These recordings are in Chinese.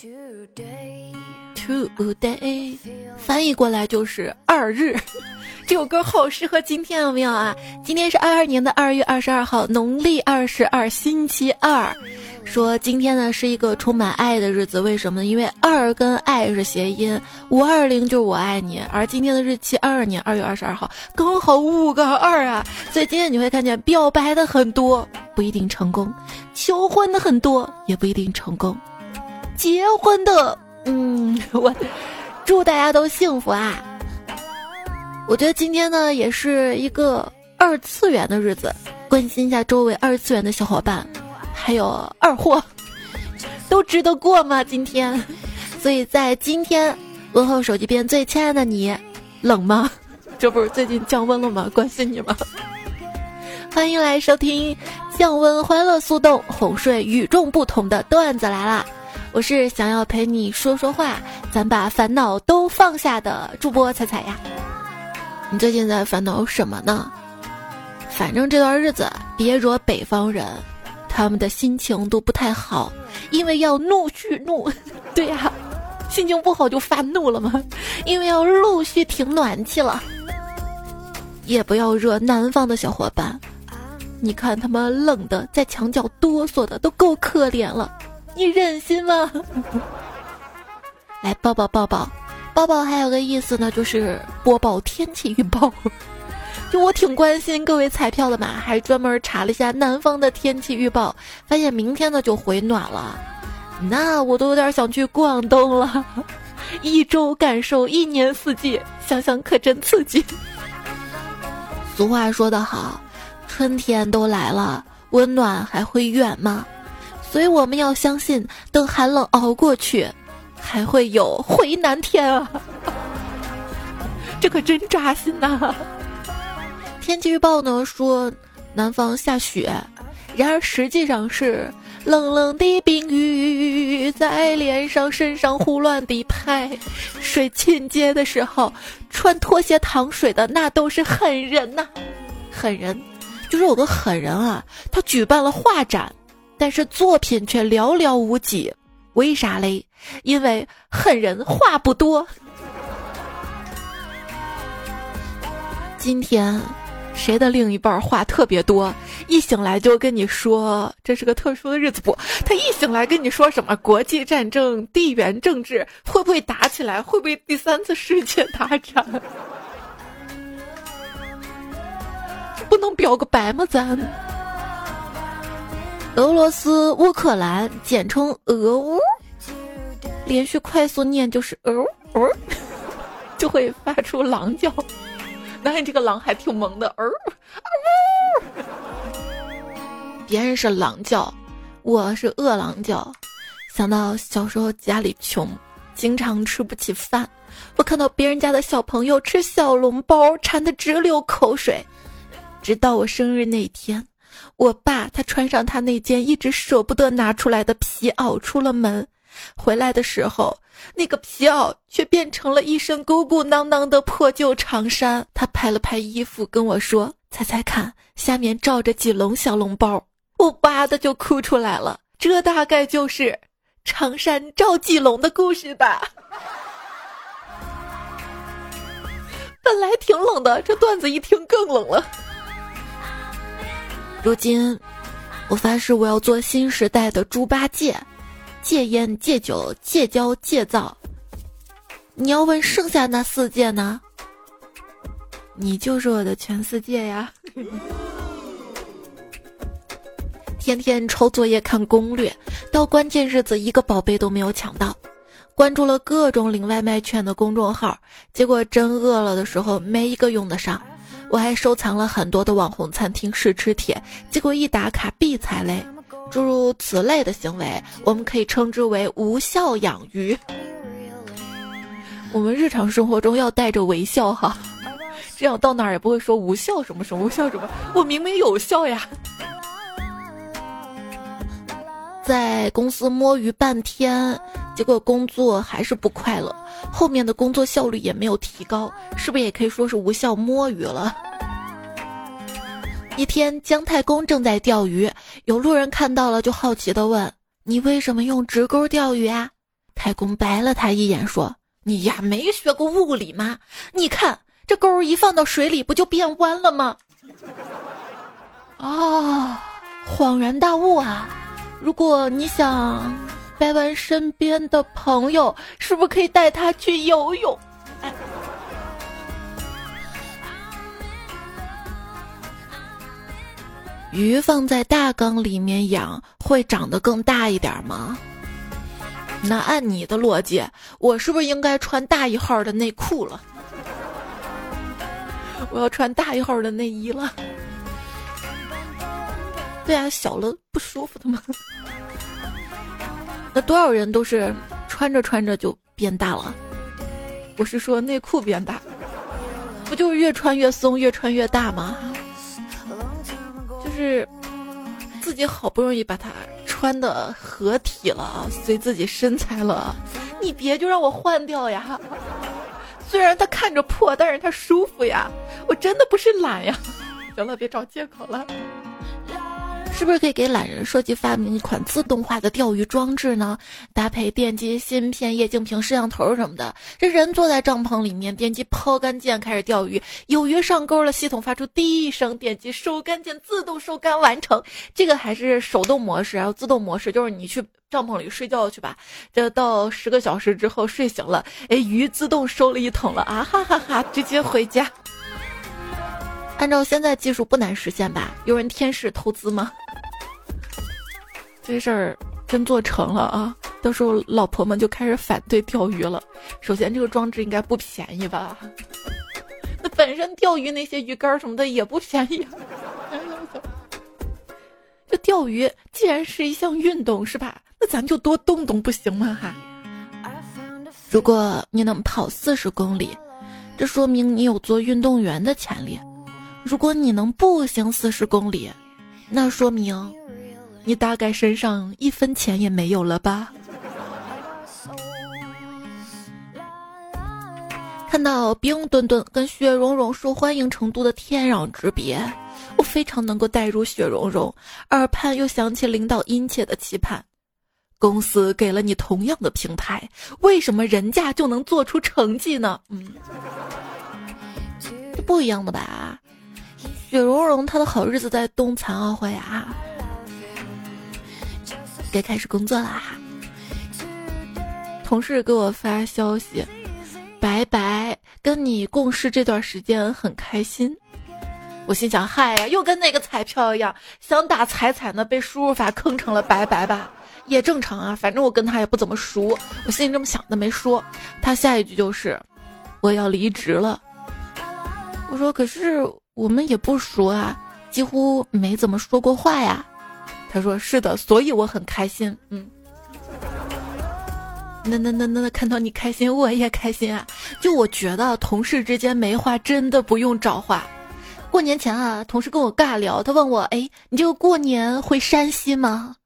Today，翻译过来就是二日。这首歌好适合今天，有没有啊？今天是二二年的二月二十二号，农历二十二，星期二。说今天呢是一个充满爱的日子，为什么？因为二跟爱是谐音，五二零就是我爱你。而今天的日期二二年二月二十二号，刚好五个二啊，所以今天你会看见表白的很多，不一定成功；求婚的很多，也不一定成功；结婚的，嗯，我祝大家都幸福啊！我觉得今天呢也是一个二次元的日子，关心一下周围二次元的小伙伴。还有二货，都值得过吗？今天，所以在今天问候手机边最亲爱的你，冷吗？这不是最近降温了吗？关心你吗？欢迎来收听降温欢乐速冻哄睡与众不同的段子来啦！我是想要陪你说说话，咱把烦恼都放下的主播彩彩呀。你最近在烦恼什么呢？反正这段日子别惹北方人。他们的心情都不太好，因为要怒续怒。对呀，心情不好就发怒了吗？因为要陆续停暖气了。也不要惹南方的小伙伴，你看他们冷的在墙角哆嗦的都够可怜了，你忍心吗？来 抱抱抱抱，抱抱还有个意思呢，就是播报天气预报。就我挺关心各位彩票的嘛，还专门查了一下南方的天气预报，发现明天呢就回暖了，那我都有点想去广东了，一周感受一年四季，想想可真刺激。俗话说得好，春天都来了，温暖还会远吗？所以我们要相信，等寒冷熬过去，还会有回南天啊！这可真扎心呐。天气预报呢说南方下雪，然而实际上是冷冷的冰雨在脸上身上胡乱地拍。水浸街的时候，穿拖鞋淌水的那都是狠人呐！狠人，就是有个狠人啊，他举办了画展，但是作品却寥寥无几。为啥嘞？因为狠人话不多。今天。谁的另一半话特别多，一醒来就跟你说这是个特殊的日子不？他一醒来跟你说什么国际战争、地缘政治会不会打起来？会不会第三次世界大战？不能表个白吗？咱俄罗斯、乌克兰简称俄乌，连续快速念就是哦哦，就会发出狼叫。那你这个狼还挺萌的，儿，别人是狼叫，我是饿狼叫。想到小时候家里穷，经常吃不起饭，我看到别人家的小朋友吃小笼包，馋得直流口水。直到我生日那天，我爸他穿上他那件一直舍不得拿出来的皮袄出了门。回来的时候，那个皮袄却变成了一身鼓鼓囊囊的破旧长衫。他拍了拍衣服，跟我说：“猜猜看，下面罩着几笼小笼包。”我吧的就哭出来了。这大概就是长衫罩几笼的故事吧。本来挺冷的，这段子一听更冷了。如今，我发誓我要做新时代的猪八戒。戒烟、戒酒、戒骄、戒躁。你要问剩下那四戒呢？你就是我的全世界呀！天天抄作业、看攻略，到关键日子一个宝贝都没有抢到。关注了各种领外卖券的公众号，结果真饿了的时候没一个用得上。我还收藏了很多的网红餐厅试吃帖，结果一打卡必踩雷。诸如此类的行为，我们可以称之为无效养鱼。我们日常生活中要带着微笑哈，这样到哪儿也不会说无效什么什么无效什么，我明明有效呀。在公司摸鱼半天，结果工作还是不快乐，后面的工作效率也没有提高，是不是也可以说是无效摸鱼了？一天，姜太公正在钓鱼，有路人看到了，就好奇的问：“你为什么用直钩钓鱼啊？”太公白了他一眼，说：“你呀，没学过物理吗？你看这钩一放到水里，不就变弯了吗？”啊，恍然大悟啊！如果你想掰弯身边的朋友，是不是可以带他去游泳？鱼放在大缸里面养，会长得更大一点吗？那按你的逻辑，我是不是应该穿大一号的内裤了？我要穿大一号的内衣了。对啊，小了不舒服的吗？那多少人都是穿着穿着就变大了？我是说内裤变大，不就是越穿越松，越穿越大吗？就是自己好不容易把它穿的合体了，随自己身材了，你别就让我换掉呀！虽然它看着破，但是它舒服呀！我真的不是懒呀！行了，别找借口了。是不是可以给懒人设计发明一款自动化的钓鱼装置呢？搭配电机芯片、液晶屏、摄像头什么的，这人坐在帐篷里面，点击抛竿键开始钓鱼，有鱼上钩了，系统发出滴一声，点击收竿键自动收竿完成。这个还是手动模式，还有自动模式，就是你去帐篷里睡觉去吧，这到十个小时之后睡醒了，哎，鱼自动收了一桶了啊哈哈哈，直接回家。按照现在技术不难实现吧？有人天使投资吗？这事儿真做成了啊！到时候老婆们就开始反对钓鱼了。首先，这个装置应该不便宜吧？那本身钓鱼那些鱼竿什么的也不便宜。这钓鱼既然是一项运动，是吧？那咱就多动动不行吗？哈！如果你能跑四十公里，这说明你有做运动员的潜力；如果你能步行四十公里，那说明。你大概身上一分钱也没有了吧？看到冰墩墩跟雪融融受欢迎程度的天壤之别，我非常能够带入雪融融，耳畔又响起领导殷切的期盼。公司给了你同样的平台，为什么人家就能做出成绩呢？嗯，这不一样的吧？雪融融她的好日子在冬残奥会啊。该开始工作了哈！同事给我发消息：“白白跟你共事这段时间很开心。”我心想：“嗨呀，又跟那个彩票一样，想打彩彩呢，被输入法坑成了白白吧？也正常啊，反正我跟他也不怎么熟。”我心里这么想的，没说。他下一句就是：“我要离职了。”我说：“可是我们也不熟啊，几乎没怎么说过话呀。”他说：“是的，所以我很开心。”嗯，那那那那那，看到你开心，我也开心啊！就我觉得同事之间没话真的不用找话。过年前啊，同事跟我尬聊，他问我：“哎，你这个过年回山西吗？”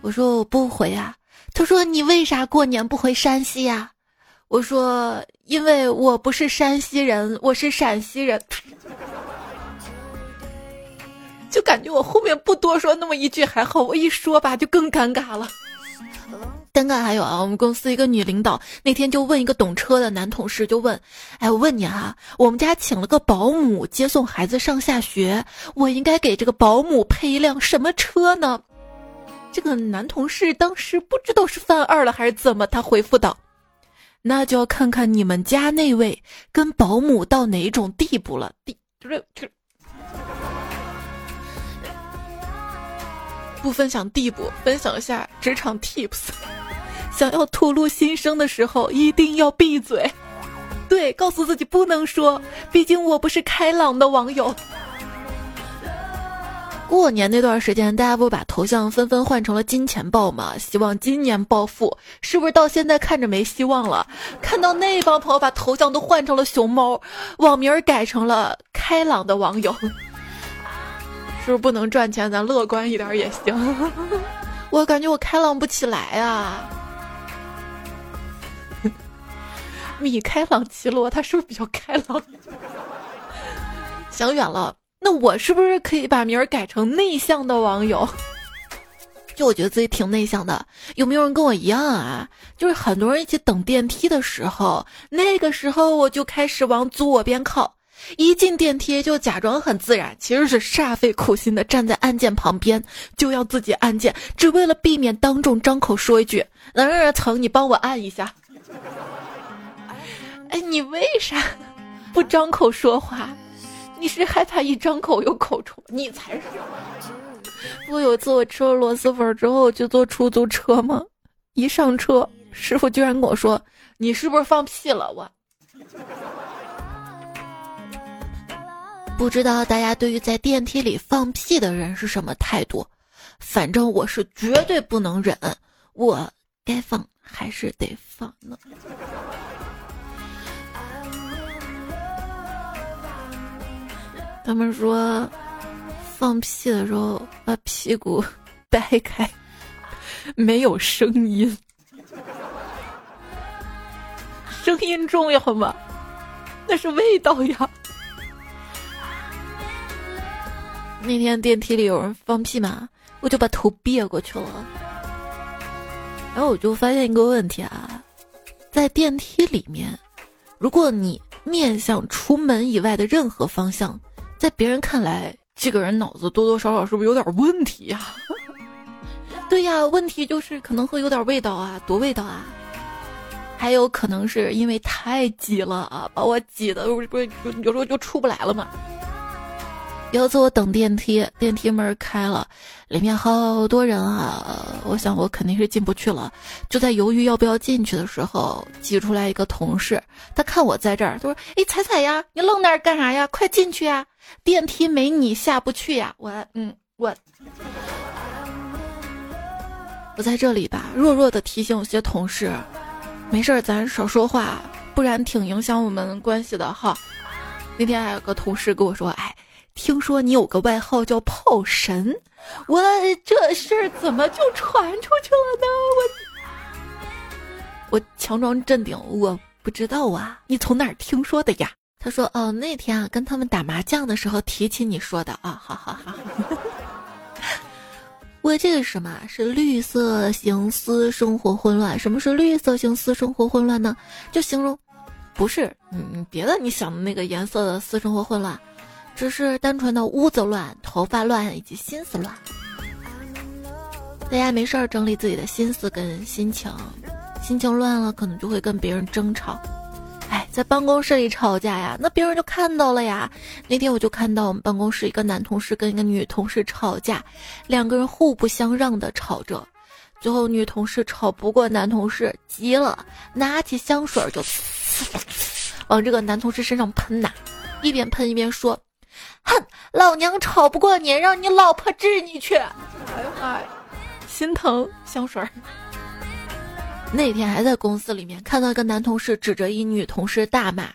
我说：“我不回啊。”他说：“你为啥过年不回山西呀？”我说：“因为我不是山西人，我是陕西人。” 就感觉我后面不多说那么一句还好，我一说吧就更尴尬了。尴尬还有啊，我们公司一个女领导那天就问一个懂车的男同事，就问：“哎，我问你哈，我们家请了个保姆接送孩子上下学，我应该给这个保姆配一辆什么车呢？”这个男同事当时不知道是犯二了还是怎么，他回复道：“那就要看看你们家那位跟保姆到哪种地步了。”地就是就。不分享地步，分享一下职场 tips。想要吐露心声的时候，一定要闭嘴。对，告诉自己不能说，毕竟我不是开朗的网友。过年那段时间，大家不把头像纷纷换成了金钱豹吗？希望今年暴富，是不是到现在看着没希望了？看到那帮朋友把头像都换成了熊猫，网名改成了开朗的网友。是不是不能赚钱？咱乐观一点也行。我感觉我开朗不起来啊。米开朗基罗他是不是比较开朗？想远了，那我是不是可以把名儿改成内向的网友？就我觉得自己挺内向的，有没有人跟我一样啊？就是很多人一起等电梯的时候，那个时候我就开始往左边靠，一进电梯就假装很自然，其实是煞费苦心的站在按键旁边，就要自己按键，只为了避免当众张口说一句“能让人疼你帮我按一下”。哎，你为啥不张口说话？你是害怕一张口有口臭？你才是。我有一次我吃了螺蛳粉之后就坐出租车嘛，一上车，师傅居然跟我说：“你是不是放屁了？”我不知道大家对于在电梯里放屁的人是什么态度，反正我是绝对不能忍，我该放还是得放呢。他们说。放屁的时候把屁股掰开，没有声音，声音重要吗？那是味道呀。那天电梯里有人放屁嘛，我就把头别过去了，然后我就发现一个问题啊，在电梯里面，如果你面向出门以外的任何方向，在别人看来。这个人脑子多多少少是不是有点问题呀？对呀，问题就是可能会有点味道啊，多味道啊！还有可能是因为太挤了啊，把我挤的不是有时候就出不来了嘛。有一次我等电梯，电梯门开了，里面好多人啊，我想我肯定是进不去了。就在犹豫要不要进去的时候，挤出来一个同事，他看我在这儿，他说：“哎，彩彩呀，你愣那儿干啥呀？快进去呀！电梯没你下不去呀！”我，嗯，我，我在这里吧，弱弱的提醒有些同事，没事儿咱少说话，不然挺影响我们关系的哈。那天还有个同事跟我说：“哎。”听说你有个外号叫炮神，我这事儿怎么就传出去了呢？我我强装镇定，我不知道啊，你从哪儿听说的呀？他说哦，那天啊跟他们打麻将的时候提起你说的啊，好好好。我这个是什么是绿色型私生活混乱？什么是绿色型私生活混乱呢？就形容，不是嗯别的你想的那个颜色的私生活混乱。只是单纯的屋子乱、头发乱以及心思乱。大家没事儿整理自己的心思跟心情，心情乱了可能就会跟别人争吵。哎，在办公室里吵架呀，那别人就看到了呀。那天我就看到我们办公室一个男同事跟一个女同事吵架，两个人互不相让的吵着，最后女同事吵不过男同事，急了，拿起香水就 往这个男同事身上喷呐，一边喷一边说。哼，老娘吵不过你，让你老婆治你去！哎呦妈呀，心疼香水儿。那天还在公司里面看到一个男同事指着一女同事大骂，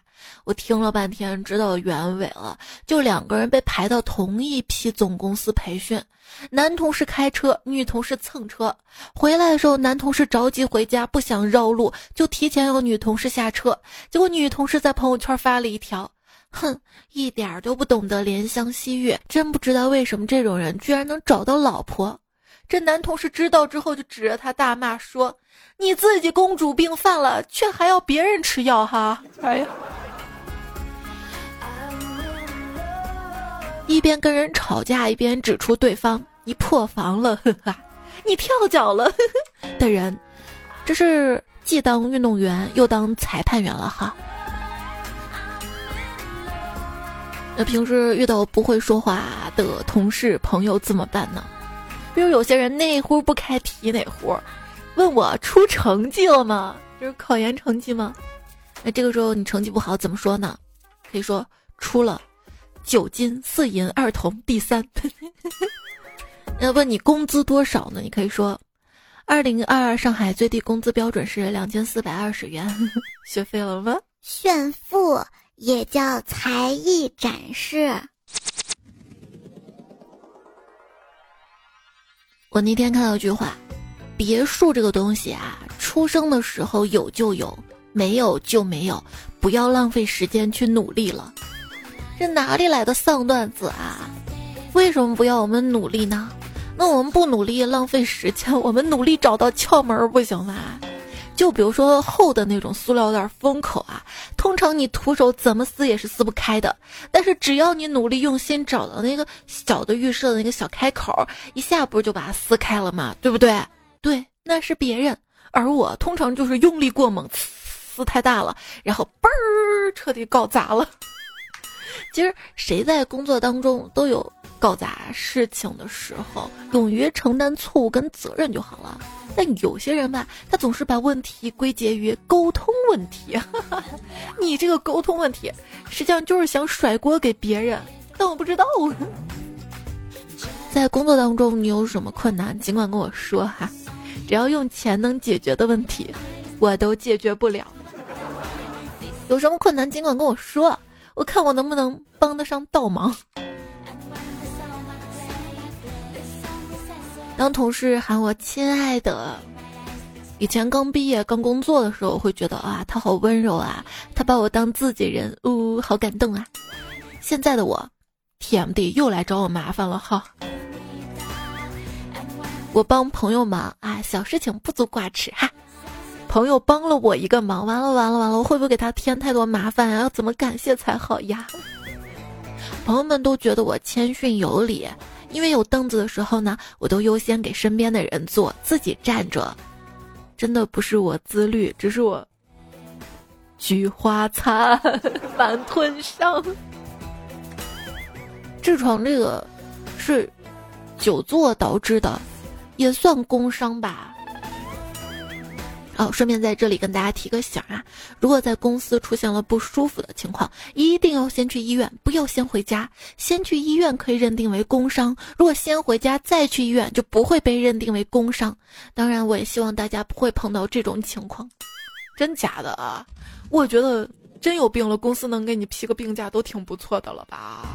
我听了半天知道原委了，就两个人被排到同一批总公司培训，男同事开车，女同事蹭车，回来的时候男同事着急回家不想绕路，就提前要女同事下车，结果女同事在朋友圈发了一条。哼，一点都不懂得怜香惜玉，真不知道为什么这种人居然能找到老婆。这男同事知道之后就指着他大骂说：“你自己公主病犯了，却还要别人吃药哈！”哎呀，一边跟人吵架，一边指出对方你破防了，呵呵，你跳脚了的人，这是既当运动员又当裁判员了哈。那平时遇到不会说话的同事朋友怎么办呢？比如有些人那壶不开提哪壶，问我出成绩了吗？就是考研成绩吗？那这个时候你成绩不好怎么说呢？可以说出了九金四银二铜第三。那问你工资多少呢？你可以说，二零二二上海最低工资标准是两千四百二十元。学废了吗？炫富。也叫才艺展示。我那天看到一句话：“别墅这个东西啊，出生的时候有就有，没有就没有，不要浪费时间去努力了。”这哪里来的丧段子啊？为什么不要我们努力呢？那我们不努力浪费时间，我们努力找到窍门不行吗？就比如说厚的那种塑料袋封口啊，通常你徒手怎么撕也是撕不开的。但是只要你努力用心找到那个小的预设的那个小开口，一下不是就把它撕开了吗？对不对？对，那是别人，而我通常就是用力过猛，撕太大了，然后嘣儿彻底搞砸了。其实谁在工作当中都有搞砸事情的时候，勇于承担错误跟责任就好了。但有些人吧，他总是把问题归结于沟通问题。你这个沟通问题，实际上就是想甩锅给别人。但我不知道，在工作当中你有什么困难，尽管跟我说哈，只要用钱能解决的问题，我都解决不了。有什么困难尽管跟我说，我看我能不能帮得上倒忙。当同事喊我亲爱的，以前刚毕业刚工作的时候，会觉得啊，他好温柔啊，他把我当自己人，呜，好感动啊。现在的我，TMD 又来找我麻烦了哈。我帮朋友忙啊，小事情不足挂齿哈。朋友帮了我一个忙，完了完了完了，我会不会给他添太多麻烦啊？要怎么感谢才好呀？朋友们都觉得我谦逊有礼。因为有凳子的时候呢，我都优先给身边的人坐，自己站着。真的不是我自律，只是我菊花残，满吞伤。痔疮这个是久坐导致的，也算工伤吧。哦，顺便在这里跟大家提个醒啊，如果在公司出现了不舒服的情况，一定要先去医院，不要先回家。先去医院可以认定为工伤，如果先回家再去医院，就不会被认定为工伤。当然，我也希望大家不会碰到这种情况。真假的啊？我觉得真有病了，公司能给你批个病假都挺不错的了吧？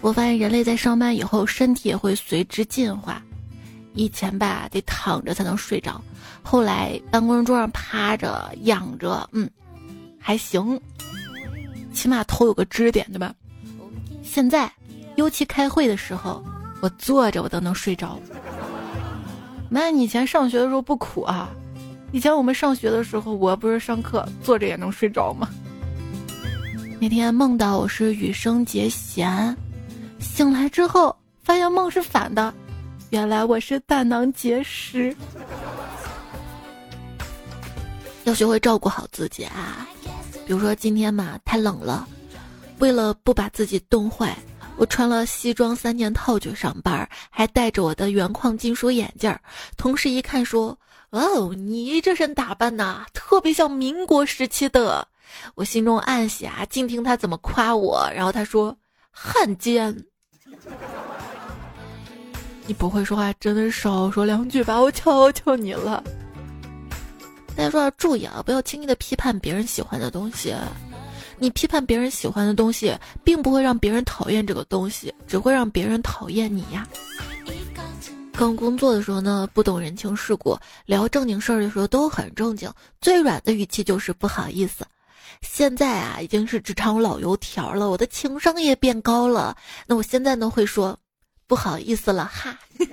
我发现人类在上班以后，身体也会随之进化。以前吧，得躺着才能睡着。后来办公桌上趴着仰着，嗯，还行，起码头有个支点，对吧？现在，尤其开会的时候，我坐着我都能睡着。那你以前上学的时候不苦啊？以前我们上学的时候，我不是上课坐着也能睡着吗？那天梦到我是羽生结弦，醒来之后发现梦是反的，原来我是胆囊结石。要学会照顾好自己啊！比如说今天嘛，太冷了，为了不把自己冻坏，我穿了西装三件套去上班，还戴着我的原矿金属眼镜儿。同事一看说：“哦，你这身打扮呐，特别像民国时期的。”我心中暗喜啊，静听他怎么夸我。然后他说：“汉奸。”你不会说话，真的少说两句吧，我求求你了。大家说要注意啊，不要轻易的批判别人喜欢的东西。你批判别人喜欢的东西，并不会让别人讨厌这个东西，只会让别人讨厌你呀。刚工作的时候呢，不懂人情世故，聊正经事儿的时候都很正经，最软的语气就是不好意思。现在啊，已经是职场老油条了，我的情商也变高了。那我现在呢，会说不好意思了哈。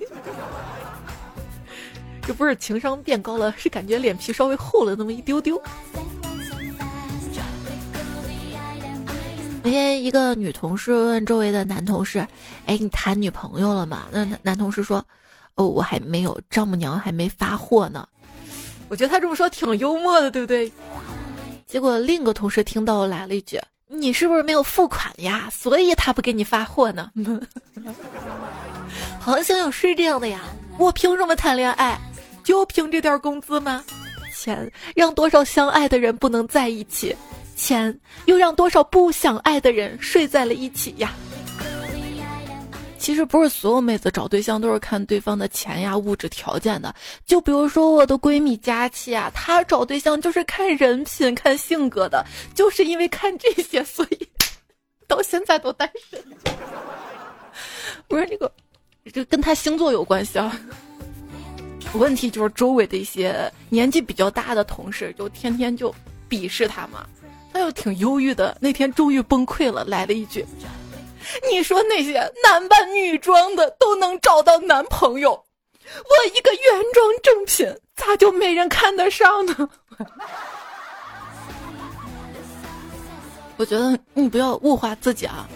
这不是情商变高了，是感觉脸皮稍微厚了那么一丢丢。那天一个女同事问周围的男同事：“哎，你谈女朋友了吗？”那男同事说：“哦，我还没有，丈母娘还没发货呢。”我觉得他这么说挺幽默的，对不对？结果另一个同事听到来了一句：“你是不是没有付款呀？所以他不给你发货呢？” 好像有是这样的呀，我凭什么谈恋爱？就凭这点工资吗？钱让多少相爱的人不能在一起，钱又让多少不想爱的人睡在了一起呀。其实不是所有妹子找对象都是看对方的钱呀、物质条件的。就比如说我的闺蜜佳期啊，她找对象就是看人品、看性格的，就是因为看这些，所以 到现在都单身。不是这个，这跟她星座有关系啊。问题就是周围的一些年纪比较大的同事，就天天就鄙视他嘛。他又挺忧郁的，那天终于崩溃了，来了一句：“你说那些男扮女装的都能找到男朋友，我一个原装正品咋就没人看得上呢？我觉得你不要物化自己啊！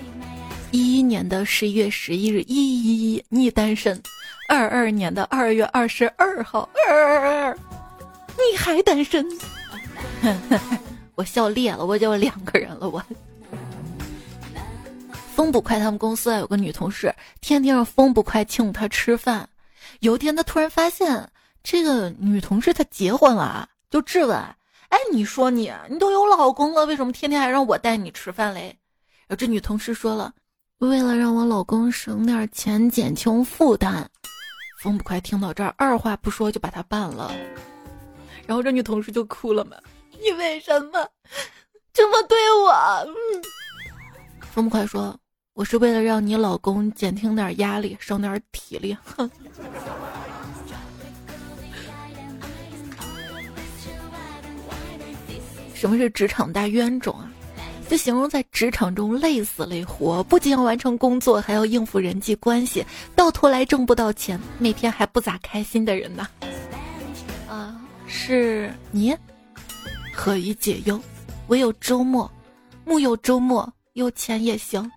一一年的十一月十一日，一一一你单身；二二年的二月二十二号，二你还单身。我笑裂了，我就两个人了，我。风不快他们公司啊有个女同事，天天让风不快请她吃饭。有一天，他突然发现这个女同事她结婚了，就质问：“哎，你说你，你都有老公了，为什么天天还让我带你吃饭嘞？”然后这女同事说了：“为了让我老公省点钱，减轻负担。”风不快听到这儿，二话不说就把他办了。然后这女同事就哭了嘛：“你为什么这么对我？”嗯风不快说。我是为了让你老公减轻点压力，省点体力。哼。什么是职场大冤种啊？就形容在职场中累死累活，不仅要完成工作，还要应付人际关系，到头来挣不到钱，每天还不咋开心的人呢？啊，是你？何以解忧？唯有周末，木有周末，有钱也行。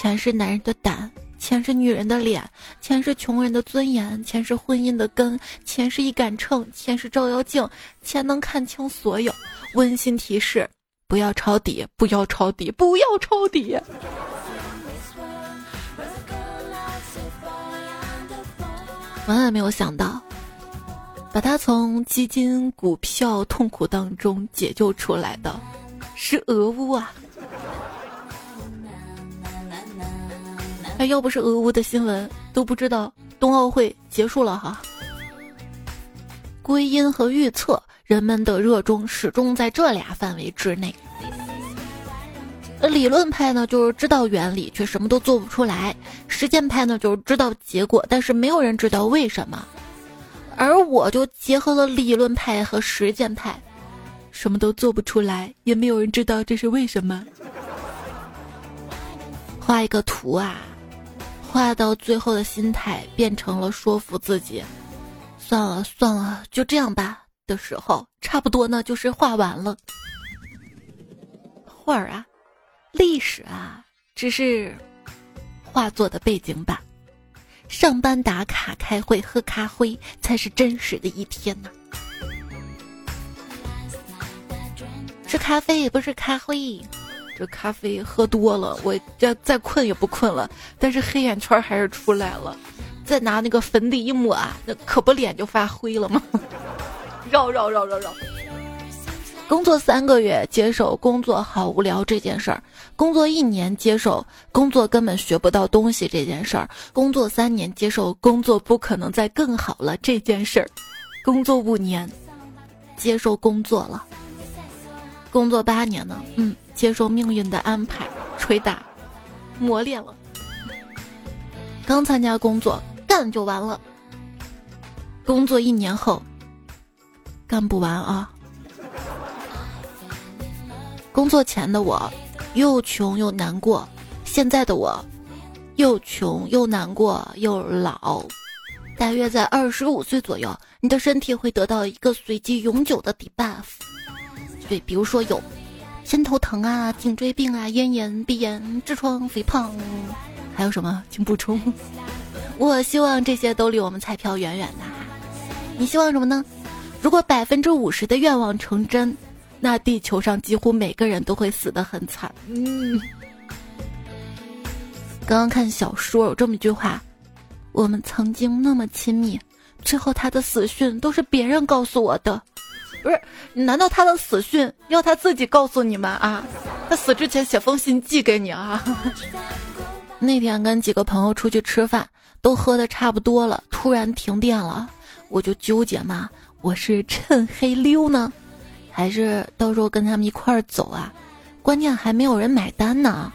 钱是男人的胆，钱是女人的脸，钱是穷人的尊严，钱是婚姻的根，钱是一杆秤，钱是照妖镜，钱能看清所有。温馨提示：不要抄底，不要抄底，不要抄底。万万没有想到，把他从基金、股票痛苦当中解救出来的，是俄乌啊！哎，要不是俄乌的新闻，都不知道冬奥会结束了哈。归因和预测，人们的热衷始终在这俩范围之内。理论派呢，就是知道原理却什么都做不出来；实践派呢，就是知道结果，但是没有人知道为什么。而我就结合了理论派和实践派，什么都做不出来，也没有人知道这是为什么。画一个图啊。画到最后的心态变成了说服自己，算了算了，就这样吧的时候，差不多呢就是画完了。画儿啊，历史啊，只是画作的背景板。上班打卡、开会、喝咖啡才是真实的一天呢。是咖啡，不是咖啡。这咖啡喝多了，我这再困也不困了，但是黑眼圈还是出来了。再拿那个粉底一抹啊，那可不脸就发灰了吗？绕绕绕绕绕。工作三个月接受工作好无聊这件事儿，工作一年接受工作根本学不到东西这件事儿，工作三年接受工作不可能再更好了这件事儿，工作五年接受工作了，工作八年呢，嗯。接受命运的安排，捶打，磨练了。刚参加工作，干就完了。工作一年后，干不完啊。工作前的我，又穷又难过；现在的我，又穷又难过又老。大约在二十五岁左右，你的身体会得到一个随机永久的 debuff。对，比如说有。肩头疼啊，颈椎病啊，咽炎、鼻炎、痔疮、肥胖，还有什么？请补充。我希望这些都离我们彩票远远的。你希望什么呢？如果百分之五十的愿望成真，那地球上几乎每个人都会死得很惨。嗯。刚刚看小说有这么一句话：我们曾经那么亲密，最后他的死讯都是别人告诉我的。不是？难道他的死讯要他自己告诉你们啊？他死之前写封信寄给你啊？那天跟几个朋友出去吃饭，都喝的差不多了，突然停电了，我就纠结嘛，我是趁黑溜呢，还是到时候跟他们一块儿走啊？关键还没有人买单呢。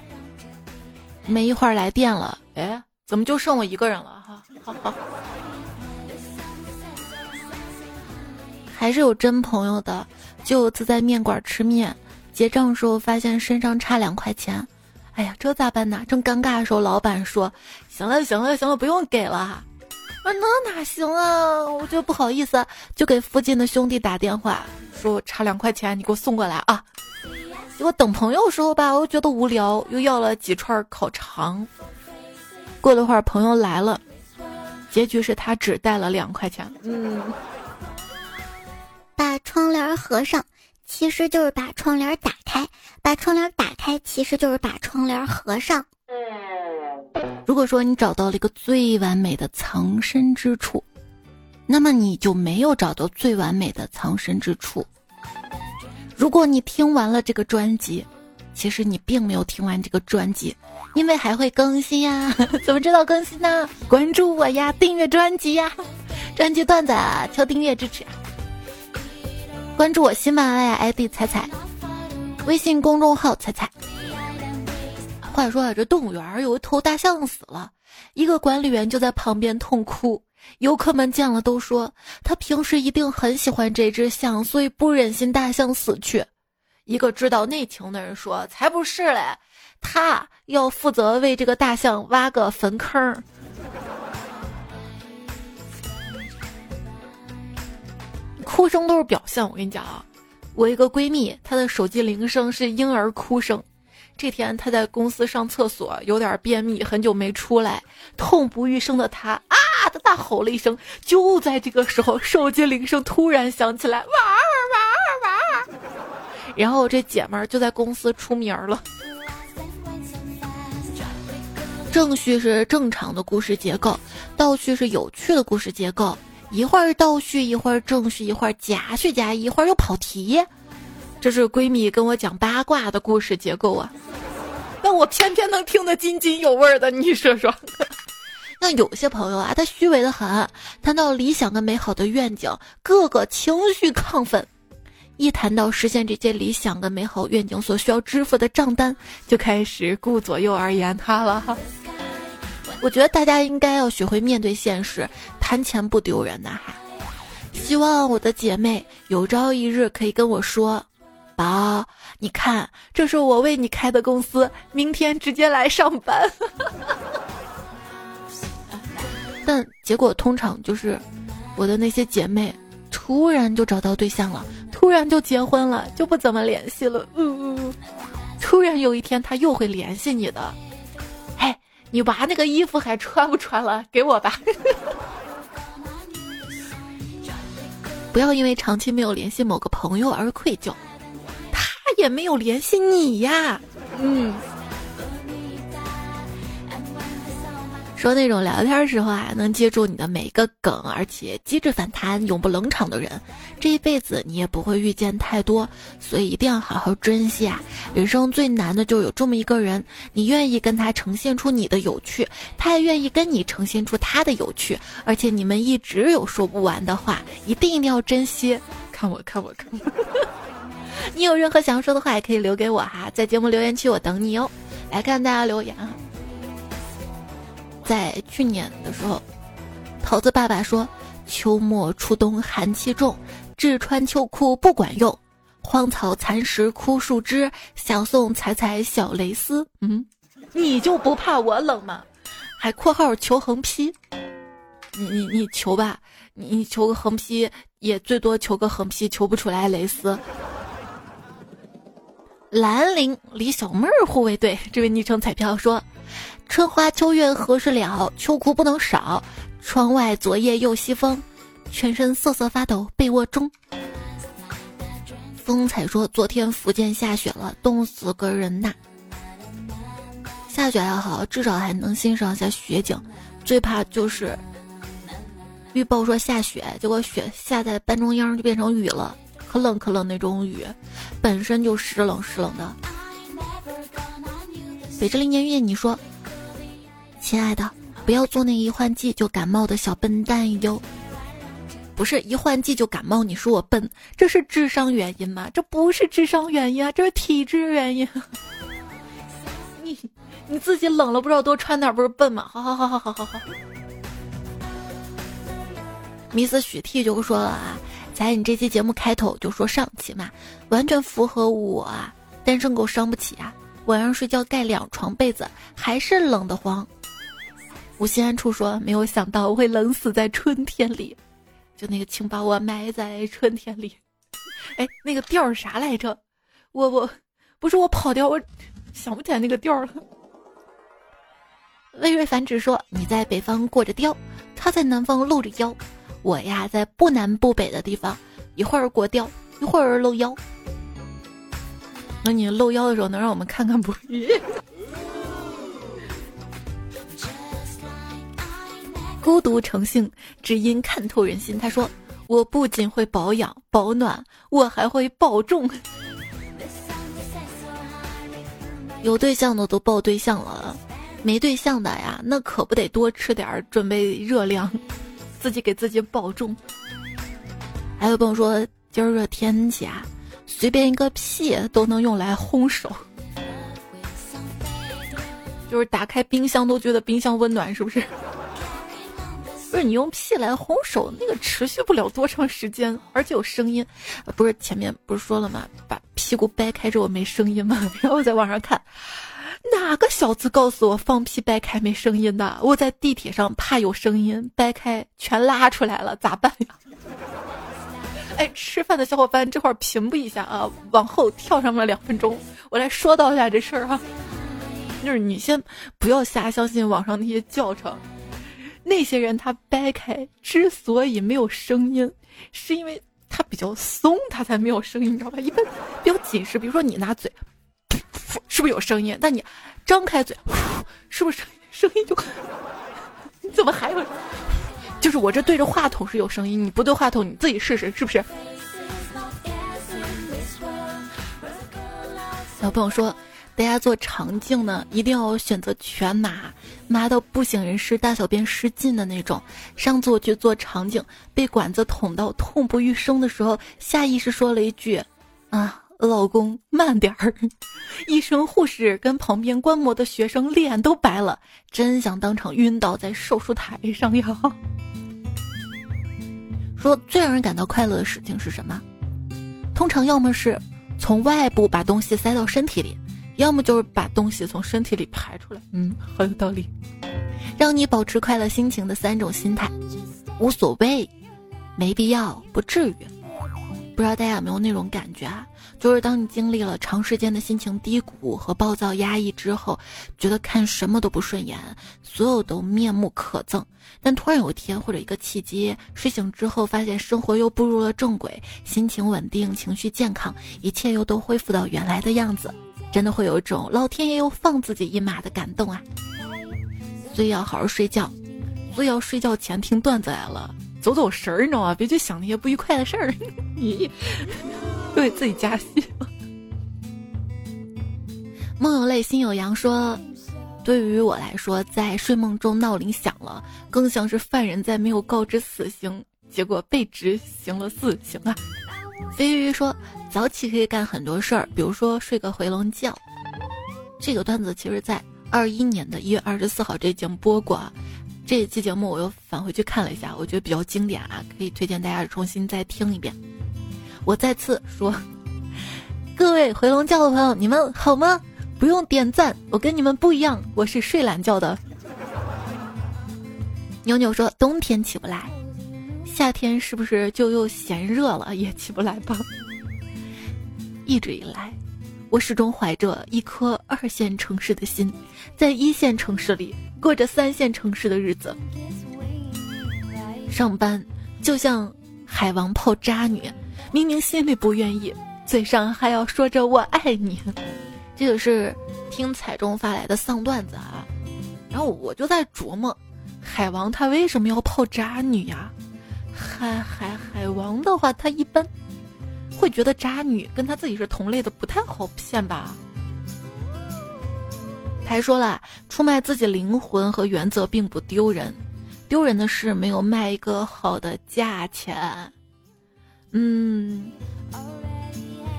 没一会儿来电了，哎，怎么就剩我一个人了？哈，好好。还是有真朋友的。就有次在面馆吃面，结账的时候发现身上差两块钱，哎呀，这咋办呢？正尴尬的时候，老板说：“行了，行了，行了，不用给了。”啊，那哪行啊？我就不好意思，就给附近的兄弟打电话，说差两块钱，你给我送过来啊。结果等朋友时候吧，我又觉得无聊，又要了几串烤肠。过了会儿，朋友来了，结局是他只带了两块钱。嗯，把窗帘合上。其实就是把窗帘打开，把窗帘打开，其实就是把窗帘合上。如果说你找到了一个最完美的藏身之处，那么你就没有找到最完美的藏身之处。如果你听完了这个专辑，其实你并没有听完这个专辑，因为还会更新呀。怎么知道更新呢？关注我呀，订阅专辑呀，专辑段子敲订阅支持。关注我喜马拉雅 ID 彩彩，微信公众号彩彩。话说啊，这动物园有一头大象死了，一个管理员就在旁边痛哭。游客们见了都说，他平时一定很喜欢这只象，所以不忍心大象死去。一个知道内情的人说：“才不是嘞，他要负责为这个大象挖个坟坑。”哭声都是表象，我跟你讲啊，我一个闺蜜，她的手机铃声是婴儿哭声。这天她在公司上厕所，有点便秘，很久没出来，痛不欲生的她啊的大吼了一声。就在这个时候，手机铃声突然响起来，哇哇哇！然后这姐们儿就在公司出名了。正序是正常的故事结构，倒叙是有趣的故事结构。一会儿倒叙，一会儿正叙，一会儿夹叙夹，一会儿又跑题，这是闺蜜跟我讲八卦的故事结构啊。但我偏偏能听得津津有味的，你说说。那有些朋友啊，他虚伪的很，谈到理想跟美好的愿景，个个情绪亢奋；一谈到实现这些理想跟美好愿景所需要支付的账单，就开始顾左右而言他了。我觉得大家应该要学会面对现实，谈钱不丢人呐！哈，希望我的姐妹有朝一日可以跟我说：“宝，你看，这是我为你开的公司，明天直接来上班。”但结果通常就是我的那些姐妹突然就找到对象了，突然就结婚了，就不怎么联系了。嗯嗯，突然有一天他又会联系你的。你娃那个衣服还穿不穿了？给我吧。不要因为长期没有联系某个朋友而愧疚，他也没有联系你呀。嗯。说那种聊天时候啊，能接住你的每一个梗，而且机智反弹、永不冷场的人，这一辈子你也不会遇见太多，所以一定要好好珍惜啊！人生最难的就有这么一个人，你愿意跟他呈现出你的有趣，他也愿意跟你呈现出他的有趣，而且你们一直有说不完的话，一定一定要珍惜。看我，看我，看我！你有任何想要说的话，也可以留给我哈，在节目留言区我等你哦。来看大家留言啊。在去年的时候，桃子爸爸说：“秋末初冬寒气重，只穿秋裤不管用。荒草残石枯树枝，想送采采小蕾丝。”嗯，你就不怕我冷吗？还括号求横批，你你你求吧，你你求个横批也最多求个横批，求不出来蕾丝。兰陵李小妹儿护卫队，这位昵称彩票说。春花秋月何时了？秋裤不能少。窗外昨夜又西风，全身瑟瑟发抖。被窝中，风采说：“昨天福建下雪了，冻死个人呐。”下雪还好，至少还能欣赏一下雪景。最怕就是预报说下雪，结果雪下在半中央就变成雨了，可冷可冷那种雨，本身就湿冷湿冷的。北之林年月，你说。亲爱的，不要做那一换季就感冒的小笨蛋哟！不是一换季就感冒，你说我笨，这是智商原因吗？这不是智商原因啊，这是体质原因。你你自己冷了不知道多穿点，不是笨吗？好好好好好好好。迷死许 T 就说了啊，在你这期节目开头就说上期嘛，完全符合我啊，单身狗伤不起啊。晚上睡觉盖两床被子，还是冷得慌。无心安处说：“没有想到我会冷死在春天里，就那个，请把我埋在春天里。”哎，那个调儿啥来着？我我不是我跑调，我想不起来那个调儿了。魏瑞凡只说：“你在北方过着貂，他在南方露着腰，我呀在不南不北的地方，一会儿过貂，一会儿露腰。那你露腰的时候，能让我们看看不？”孤独成性，只因看透人心。他说：“我不仅会保养保暖，我还会保重。有对象的都抱对象了，没对象的呀，那可不得多吃点儿，准备热量，自己给自己保重。”还有朋友说：“今儿热天气啊，随便一个屁都能用来烘手，就是打开冰箱都觉得冰箱温暖，是不是？”不是你用屁来烘手，那个持续不了多长时间，而且有声音。不是前面不是说了吗？把屁股掰开之后没声音吗？然后我在网上看，哪个小子告诉我放屁掰开没声音的？我在地铁上怕有声音，掰开全拉出来了，咋办呀？哎，吃饭的小伙伴这会儿屏蔽一下啊，往后跳上了两分钟，我来说道一下这事儿哈。就是你先不要瞎相信网上那些教程。那些人他掰开之所以没有声音，是因为他比较松，他才没有声音，你知道吧？一般比较紧实，比如说你拿嘴，是不是有声音？但你张开嘴，是不是声音就？你怎么还有？就是我这对着话筒是有声音，你不对话筒你自己试试，是不是？小朋友说。大家做肠镜呢，一定要选择全麻，麻到不省人事、大小便失禁的那种。上次我去做肠镜，被管子捅到痛不欲生的时候，下意识说了一句：“啊，老公慢点儿。”医生、护士跟旁边观摩的学生脸都白了，真想当场晕倒在手术台上呀。说最让人感到快乐的事情是什么？通常要么是从外部把东西塞到身体里。要么就是把东西从身体里排出来，嗯，很有道理。让你保持快乐心情的三种心态：无所谓、没必要、不至于。不知道大家有没有那种感觉啊？就是当你经历了长时间的心情低谷和暴躁压抑之后，觉得看什么都不顺眼，所有都面目可憎。但突然有一天或者一个契机，睡醒之后发现生活又步入了正轨，心情稳定，情绪健康，一切又都恢复到原来的样子。真的会有一种老天爷又放自己一马的感动啊！所以要好好睡觉，所以要睡觉前听段子来了，走走神儿，你知道吗？别去想那些不愉快的事儿，咦，对自己加戏。梦有泪，心有阳说，对于我来说，在睡梦中闹铃响了，更像是犯人在没有告知死刑，结果被执行了死刑啊。飞鱼说。早起可以干很多事儿，比如说睡个回笼觉。这个段子其实在二一年的一月二十四号这节目播过，这一期节目我又返回去看了一下，我觉得比较经典啊，可以推荐大家重新再听一遍。我再次说，各位回笼觉的朋友，你们好吗？不用点赞，我跟你们不一样，我是睡懒觉的。妞妞说冬天起不来，夏天是不是就又嫌热了，也起不来吧？一直以来，我始终怀着一颗二线城市的心，在一线城市里过着三线城市的日子。上班就像海王泡渣女，明明心里不愿意，嘴上还要说着我爱你。这个是听彩中发来的丧段子啊，然后我就在琢磨，海王他为什么要泡渣女呀？海海海王的话，他一般。会觉得渣女跟他自己是同类的不太好骗吧？还说了，出卖自己灵魂和原则并不丢人，丢人的是没有卖一个好的价钱。嗯，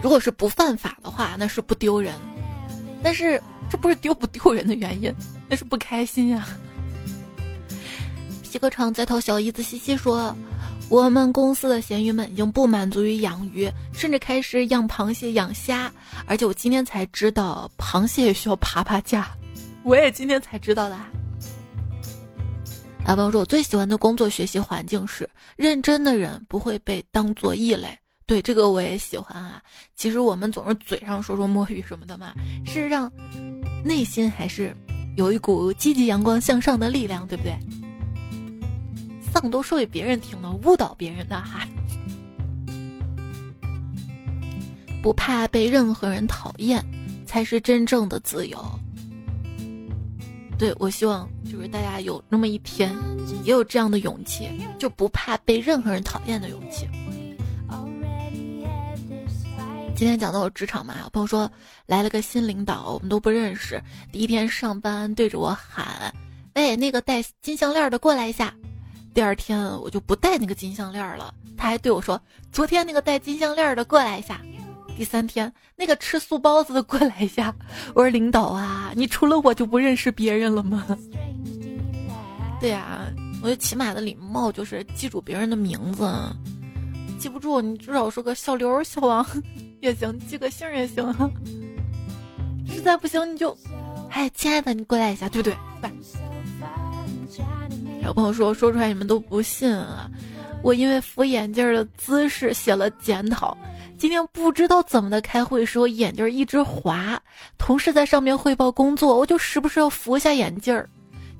如果是不犯法的话，那是不丢人，但是这不是丢不丢人的原因，那是不开心呀。皮革厂在逃小姨子西西说。我们公司的咸鱼们已经不满足于养鱼，甚至开始养螃蟹、养虾。而且我今天才知道，螃蟹也需要爬爬架。我也今天才知道的。啊，朋友说，我最喜欢的工作学习环境是认真的人不会被当做异类。对这个我也喜欢啊。其实我们总是嘴上说说摸鱼什么的嘛，事实上内心还是有一股积极阳光向上的力量，对不对？丧都说给别人听了，误导别人的哈。不怕被任何人讨厌，才是真正的自由。对我希望就是大家有那么一天，也有这样的勇气，就不怕被任何人讨厌的勇气。今天讲到我职场嘛，有朋友说来了个新领导，我们都不认识，第一天上班对着我喊：“哎，那个戴金项链的过来一下。”第二天我就不戴那个金项链了，他还对我说：“昨天那个戴金项链的过来一下。”第三天那个吃素包子的过来一下。我说：“领导啊，你除了我就不认识别人了吗？” 对呀，我觉得起码的礼貌就是记住别人的名字，记不住你至少说个小刘、小 王也行，记个姓也行。实在不行你就，哎，亲爱的，你过来一下，对不对？有朋友说说出来你们都不信啊！我因为扶眼镜的姿势写了检讨。今天不知道怎么的开会时候眼镜一直滑，同事在上面汇报工作，我就时不时要扶一下眼镜儿。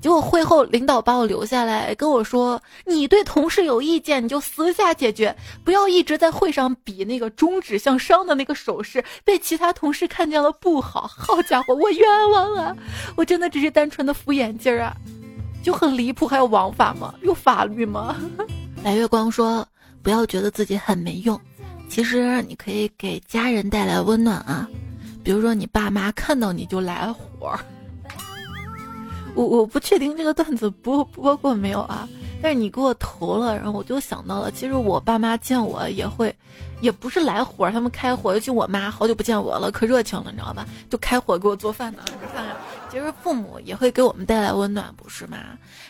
结果会后领导把我留下来跟我说：“你对同事有意见，你就私下解决，不要一直在会上比那个中指向上的那个手势，被其他同事看见了不好。”好家伙，我冤枉啊！我真的只是单纯的扶眼镜儿啊。就很离谱，还有王法吗？有法律吗？白月光说：“不要觉得自己很没用，其实你可以给家人带来温暖啊。比如说，你爸妈看到你就来火。我我不确定这个段子播播过没有啊？但是你给我投了，然后我就想到了，其实我爸妈见我也会，也不是来火，他们开火。尤其我妈好久不见我了，可热情了，你知道吧？就开火给我做饭呢。你看看。”其实父母也会给我们带来温暖，不是吗？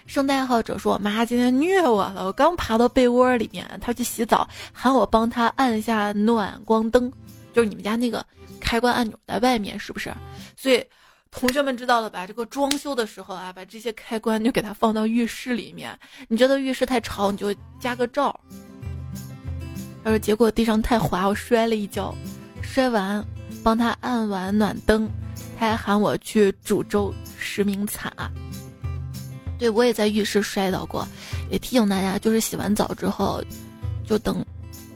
圣诞爱好者说：“我妈今天虐我了，我刚爬到被窝里面，她去洗澡，喊我帮她按下暖光灯，就是你们家那个开关按钮在外面，是不是？所以同学们知道了吧？这个装修的时候啊，把这些开关就给它放到浴室里面。你觉得浴室太潮，你就加个罩。他说结果地上太滑，我摔了一跤，摔完帮他按完暖灯。”他还喊我去煮粥，实名惨啊！对我也在浴室摔倒过，也提醒大家，就是洗完澡之后，就等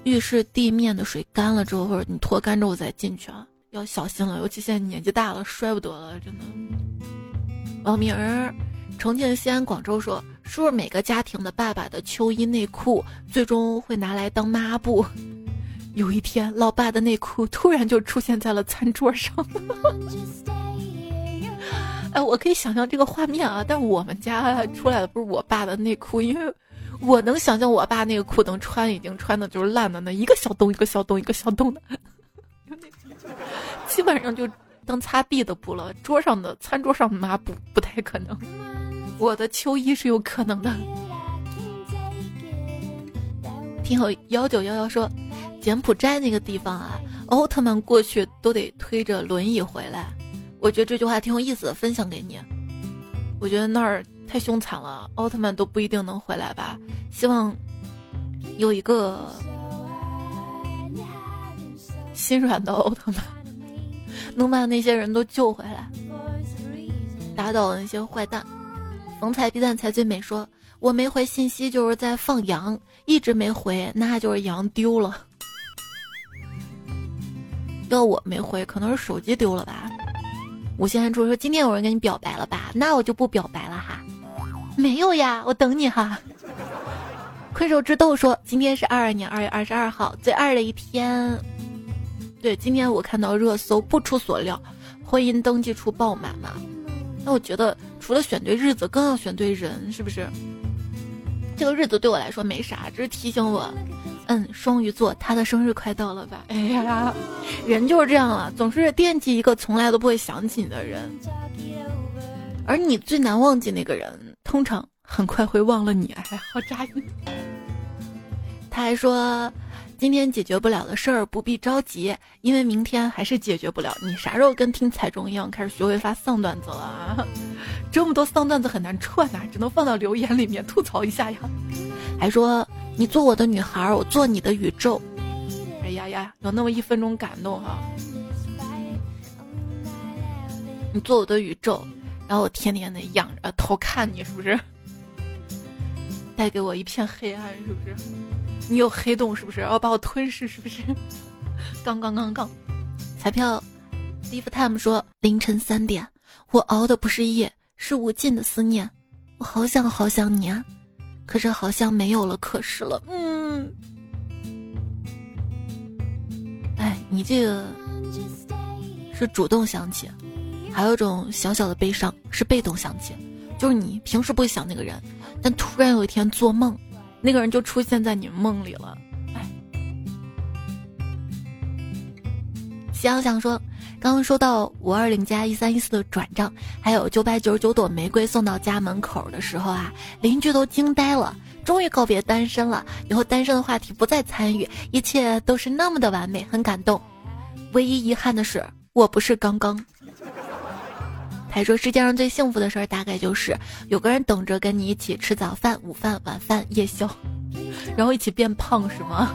浴室地面的水干了之后，或者你脱干之后再进去啊，要小心了。尤其现在年纪大了，摔不得了，真的。王明儿，重庆、西安、广州说，是不是每个家庭的爸爸的秋衣内裤最终会拿来当抹布？有一天，老爸的内裤突然就出现在了餐桌上。哎，我可以想象这个画面啊！但我们家出来的不是我爸的内裤，因为我能想象我爸那个裤能穿已经穿的就是烂的，那一个小洞一个小洞一个小洞的，基本上就当擦地的布了。桌上的餐桌上的抹布不太可能，我的秋衣是有可能的。听友幺九幺幺说。柬埔寨那个地方啊，奥特曼过去都得推着轮椅回来。我觉得这句话挺有意思的，分享给你。我觉得那儿太凶残了，奥特曼都不一定能回来吧。希望有一个心软的奥特曼，能把那些人都救回来，打倒那些坏蛋。逢财必蛋才最美说，我没回信息就是在放羊，一直没回，那就是羊丢了。要我没回，可能是手机丢了吧。吴先生说：“今天有人跟你表白了吧？那我就不表白了哈。”没有呀，我等你哈。困兽之斗说：“今天是二二年二月二十二号，最二的一天。”对，今天我看到热搜，不出所料，婚姻登记处爆满嘛。那我觉得，除了选对日子，更要选对人，是不是？这个日子对我来说没啥，只是提醒我。嗯，双鱼座，他的生日快到了吧？哎呀，人就是这样啊，总是惦记一个从来都不会想起你的人，而你最难忘记那个人，通常很快会忘了你。哎，好扎心。他还说，今天解决不了的事儿不必着急，因为明天还是解决不了。你啥时候跟听彩中一样开始学会发丧段子了啊？这么多丧段子很难串呐，只能放到留言里面吐槽一下呀。还说你做我的女孩，我做你的宇宙。哎呀呀，有那么一分钟感动哈。你做我的宇宙，然后我天天的仰着头看你，是不是？带给我一片黑暗，是不是？你有黑洞，是不是？要把我吞噬，是不是？杠杠杠杠！彩票，Live Time 说凌晨三点，我熬的不是夜，是无尽的思念。我好想好想你啊，可是好像没有了，可是了。嗯，哎，你这个是主动想起。还有一种小小的悲伤是被动想起，就是你平时不会想那个人，但突然有一天做梦，那个人就出现在你梦里了。哎，夕阳想说，刚刚收到五二零加一三一四的转账，还有九百九十九朵玫瑰送到家门口的时候啊，邻居都惊呆了，终于告别单身了，以后单身的话题不再参与，一切都是那么的完美，很感动。唯一遗憾的是，我不是刚刚。他说：“世界上最幸福的事儿，大概就是有个人等着跟你一起吃早饭、午饭、晚饭、夜宵，然后一起变胖，是吗？”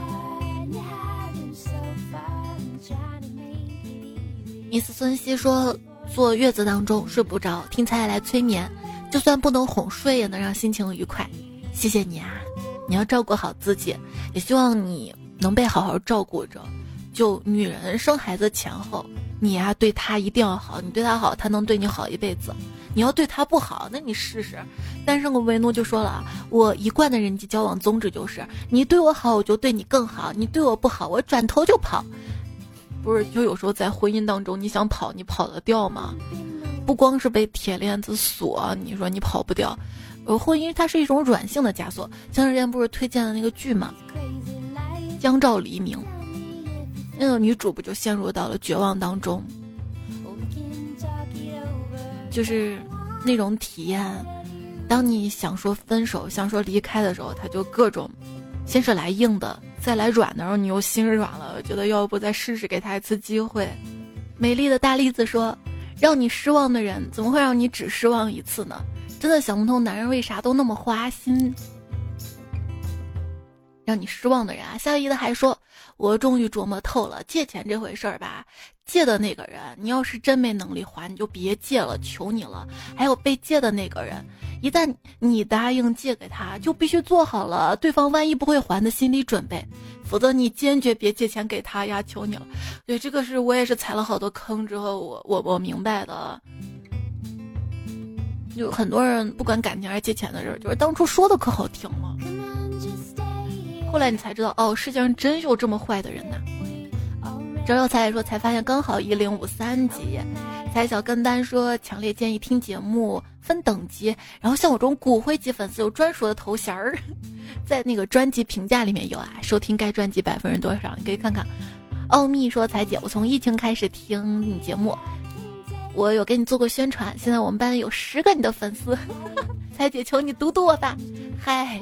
米斯孙熙说：“坐月子当中睡不着，听菜来催眠，就算不能哄睡，也能让心情愉快。谢谢你啊！你要照顾好自己，也希望你能被好好照顾着。就女人生孩子前后。”你呀，对她一定要好，你对她好，她能对你好一辈子。你要对她不好，那你试试。单身狗维诺就说了，我一贯的人际交往宗旨就是，你对我好，我就对你更好；你对我不好，我转头就跑。不是，就有时候在婚姻当中，你想跑，你跑得掉吗？不光是被铁链子锁，你说你跑不掉。呃，婚姻它是一种软性的枷锁。前段时间不是推荐了那个剧吗？江照黎明。那个女主不就陷入到了绝望当中，就是那种体验。当你想说分手、想说离开的时候，他就各种，先是来硬的，再来软的，然后你又心软了，觉得要不再试试，给他一次机会。美丽的大栗子说：“让你失望的人，怎么会让你只失望一次呢？真的想不通，男人为啥都那么花心。”让你失望的人啊，夏一的还说。我终于琢磨透了，借钱这回事儿吧，借的那个人，你要是真没能力还，你就别借了，求你了。还有被借的那个人，一旦你答应借给他，就必须做好了对方万一不会还的心理准备，否则你坚决别借钱给他呀，求你了。对，这个是我也是踩了好多坑之后，我我我明白的。就很多人不管感情还是借钱的事儿，就是当初说的可好听了。后来你才知道哦，世界上真有这么坏的人呐！周有才说才发现刚好一零五三级，才小跟单说强烈建议听节目分等级，然后像我这种骨灰级粉丝有专属的头衔儿，在那个专辑评价里面有啊，收听该专辑百分之多少，你可以看看。奥秘说彩姐，我从疫情开始听你节目，我有给你做过宣传，现在我们班有十个你的粉丝，彩姐求你读读我吧，嗨。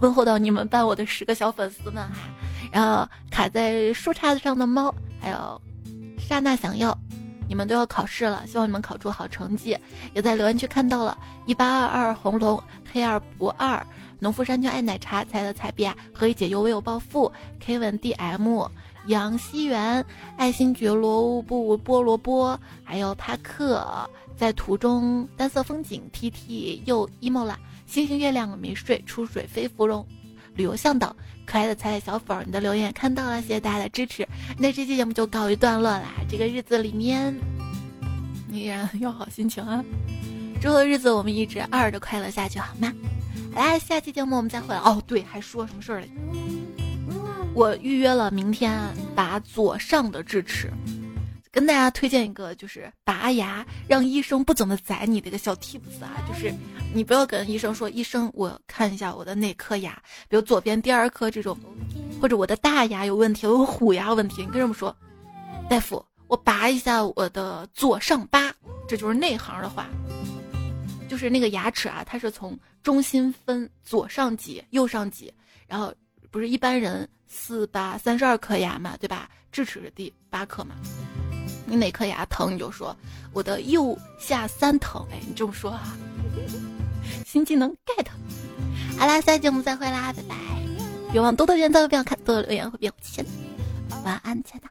问候到你们班我的十个小粉丝们哈，然后卡在树杈子上的猫，还有刹那想要，你们都要考试了，希望你们考出好成绩。也在留言区看到了，一八二二红龙黑二不二，农夫山泉爱奶茶彩的彩币啊，何以解忧唯有暴富 Kevin D M 杨希元爱新觉罗布菠萝波，还有帕克在途中单色风景 T T 又 emo 了。星星月亮没睡，出水飞芙蓉，旅游向导，可爱的彩彩小粉儿，你的留言看到了，谢谢大家的支持。那这期节目就告一段落啦。这个日子里面，你依然要好心情啊。之后的日子我们一直二的快乐下去，好吗？来，下期节目我们再回来。哦，对，还说什么事儿嘞？我预约了明天拔左上的智齿。跟大家推荐一个，就是拔牙让医生不怎么宰你的一个小 tips 啊，就是你不要跟医生说，医生我看一下我的哪颗牙，比如左边第二颗这种，或者我的大牙有问题，我虎牙问题，你跟这么说，大夫，我拔一下我的左上八，这就是内行的话，就是那个牙齿啊，它是从中心分左上几、右上几，然后不是一般人四八三十二颗牙嘛，对吧？智齿是第八颗嘛。你哪颗牙疼你就说我的右下三疼，哎，你这么说啊，新技能 get。好啦，下期节目再会啦，拜拜！别忘多多点赞，不要看多多留言会变有钱。晚安，亲爱的。